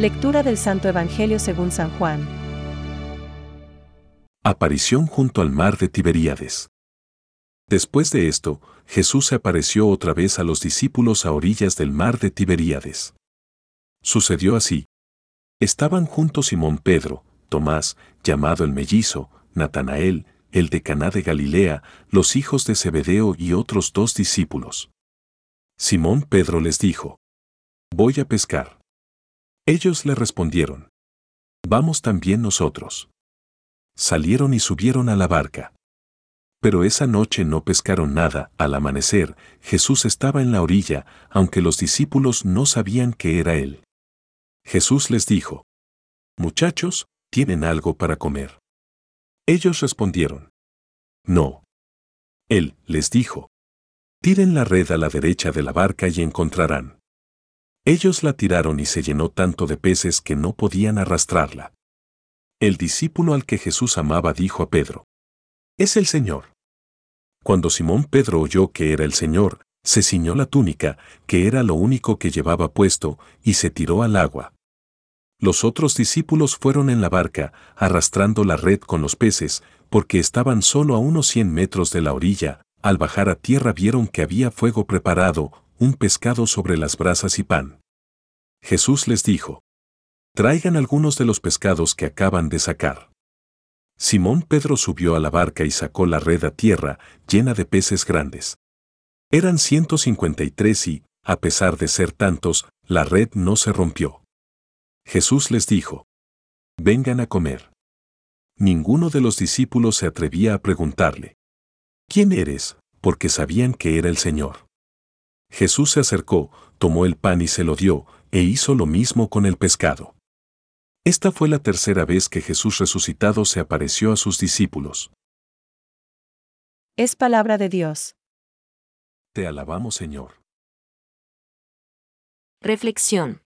Lectura del Santo Evangelio según San Juan. Aparición junto al mar de Tiberíades. Después de esto, Jesús se apareció otra vez a los discípulos a orillas del mar de Tiberíades. Sucedió así. Estaban juntos Simón Pedro, Tomás, llamado el mellizo, Natanael, el de Caná de Galilea, los hijos de Zebedeo y otros dos discípulos. Simón Pedro les dijo, Voy a pescar. Ellos le respondieron, Vamos también nosotros. Salieron y subieron a la barca. Pero esa noche no pescaron nada, al amanecer, Jesús estaba en la orilla, aunque los discípulos no sabían que era Él. Jesús les dijo, Muchachos, ¿tienen algo para comer? Ellos respondieron, No. Él les dijo, Tiren la red a la derecha de la barca y encontrarán. Ellos la tiraron y se llenó tanto de peces que no podían arrastrarla. El discípulo al que Jesús amaba dijo a Pedro, Es el Señor. Cuando Simón Pedro oyó que era el Señor, se ciñó la túnica, que era lo único que llevaba puesto, y se tiró al agua. Los otros discípulos fueron en la barca, arrastrando la red con los peces, porque estaban solo a unos cien metros de la orilla, al bajar a tierra vieron que había fuego preparado, un pescado sobre las brasas y pan. Jesús les dijo, Traigan algunos de los pescados que acaban de sacar. Simón Pedro subió a la barca y sacó la red a tierra, llena de peces grandes. Eran 153 y, a pesar de ser tantos, la red no se rompió. Jesús les dijo, Vengan a comer. Ninguno de los discípulos se atrevía a preguntarle, ¿Quién eres? porque sabían que era el Señor. Jesús se acercó, tomó el pan y se lo dio, e hizo lo mismo con el pescado. Esta fue la tercera vez que Jesús resucitado se apareció a sus discípulos. Es palabra de Dios. Te alabamos, Señor. Reflexión.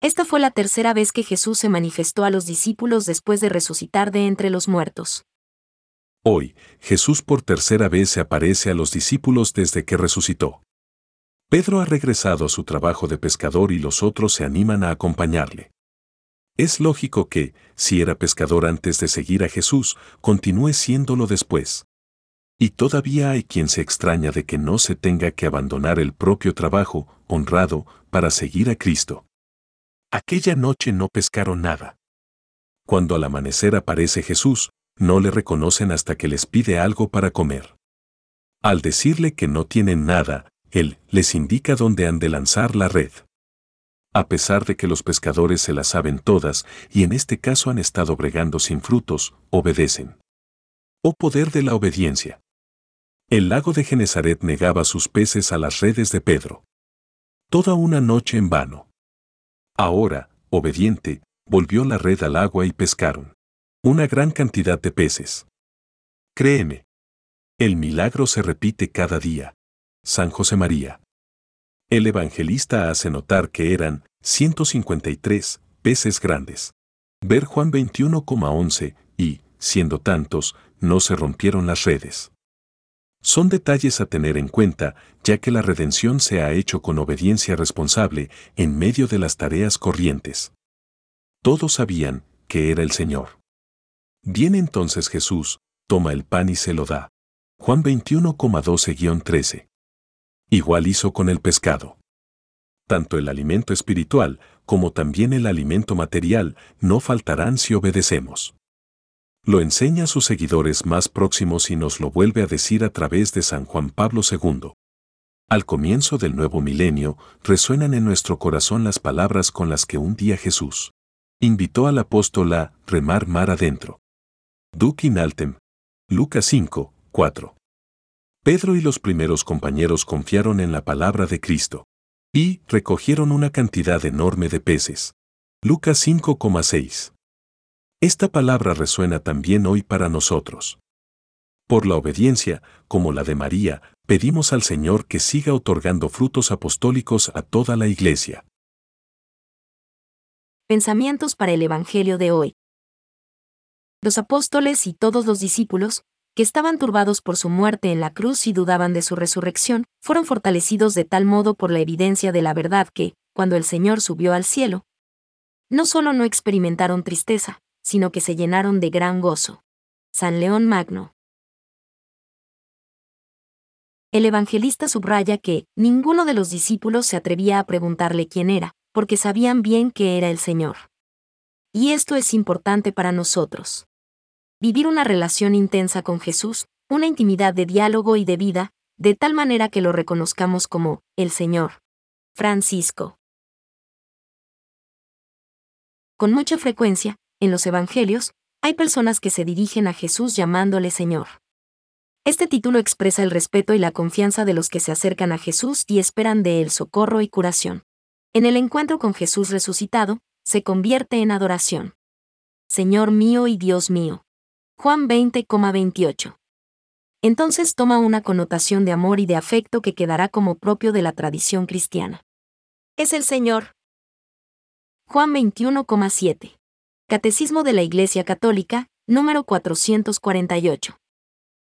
Esta fue la tercera vez que Jesús se manifestó a los discípulos después de resucitar de entre los muertos. Hoy, Jesús por tercera vez se aparece a los discípulos desde que resucitó. Pedro ha regresado a su trabajo de pescador y los otros se animan a acompañarle. Es lógico que, si era pescador antes de seguir a Jesús, continúe siéndolo después. Y todavía hay quien se extraña de que no se tenga que abandonar el propio trabajo, honrado, para seguir a Cristo. Aquella noche no pescaron nada. Cuando al amanecer aparece Jesús, no le reconocen hasta que les pide algo para comer. Al decirle que no tienen nada, él les indica dónde han de lanzar la red. A pesar de que los pescadores se las saben todas y en este caso han estado bregando sin frutos, obedecen. Oh poder de la obediencia. El lago de Genezaret negaba sus peces a las redes de Pedro. Toda una noche en vano. Ahora, obediente, volvió la red al agua y pescaron. Una gran cantidad de peces. Créeme. El milagro se repite cada día. San José María. El evangelista hace notar que eran 153 peces grandes. Ver Juan 21,11 y, siendo tantos, no se rompieron las redes. Son detalles a tener en cuenta, ya que la redención se ha hecho con obediencia responsable en medio de las tareas corrientes. Todos sabían que era el Señor. Viene entonces Jesús, toma el pan y se lo da. Juan 21,12-13. Igual hizo con el pescado. Tanto el alimento espiritual como también el alimento material no faltarán si obedecemos. Lo enseña a sus seguidores más próximos y nos lo vuelve a decir a través de San Juan Pablo II. Al comienzo del nuevo milenio, resuenan en nuestro corazón las palabras con las que un día Jesús invitó al apóstol a remar mar adentro. Duc in altem. Lucas 5, 4. Pedro y los primeros compañeros confiaron en la palabra de Cristo. Y recogieron una cantidad enorme de peces. Lucas 5,6. Esta palabra resuena también hoy para nosotros. Por la obediencia, como la de María, pedimos al Señor que siga otorgando frutos apostólicos a toda la Iglesia. Pensamientos para el Evangelio de hoy. Los apóstoles y todos los discípulos, que estaban turbados por su muerte en la cruz y dudaban de su resurrección, fueron fortalecidos de tal modo por la evidencia de la verdad que, cuando el Señor subió al cielo, no solo no experimentaron tristeza, sino que se llenaron de gran gozo. San León Magno. El evangelista subraya que ninguno de los discípulos se atrevía a preguntarle quién era, porque sabían bien que era el Señor. Y esto es importante para nosotros. Vivir una relación intensa con Jesús, una intimidad de diálogo y de vida, de tal manera que lo reconozcamos como el Señor. Francisco. Con mucha frecuencia, en los Evangelios, hay personas que se dirigen a Jesús llamándole Señor. Este título expresa el respeto y la confianza de los que se acercan a Jesús y esperan de él socorro y curación. En el encuentro con Jesús resucitado, se convierte en adoración. Señor mío y Dios mío. Juan 20,28. Entonces toma una connotación de amor y de afecto que quedará como propio de la tradición cristiana. Es el Señor. Juan 21,7. Catecismo de la Iglesia Católica, número 448.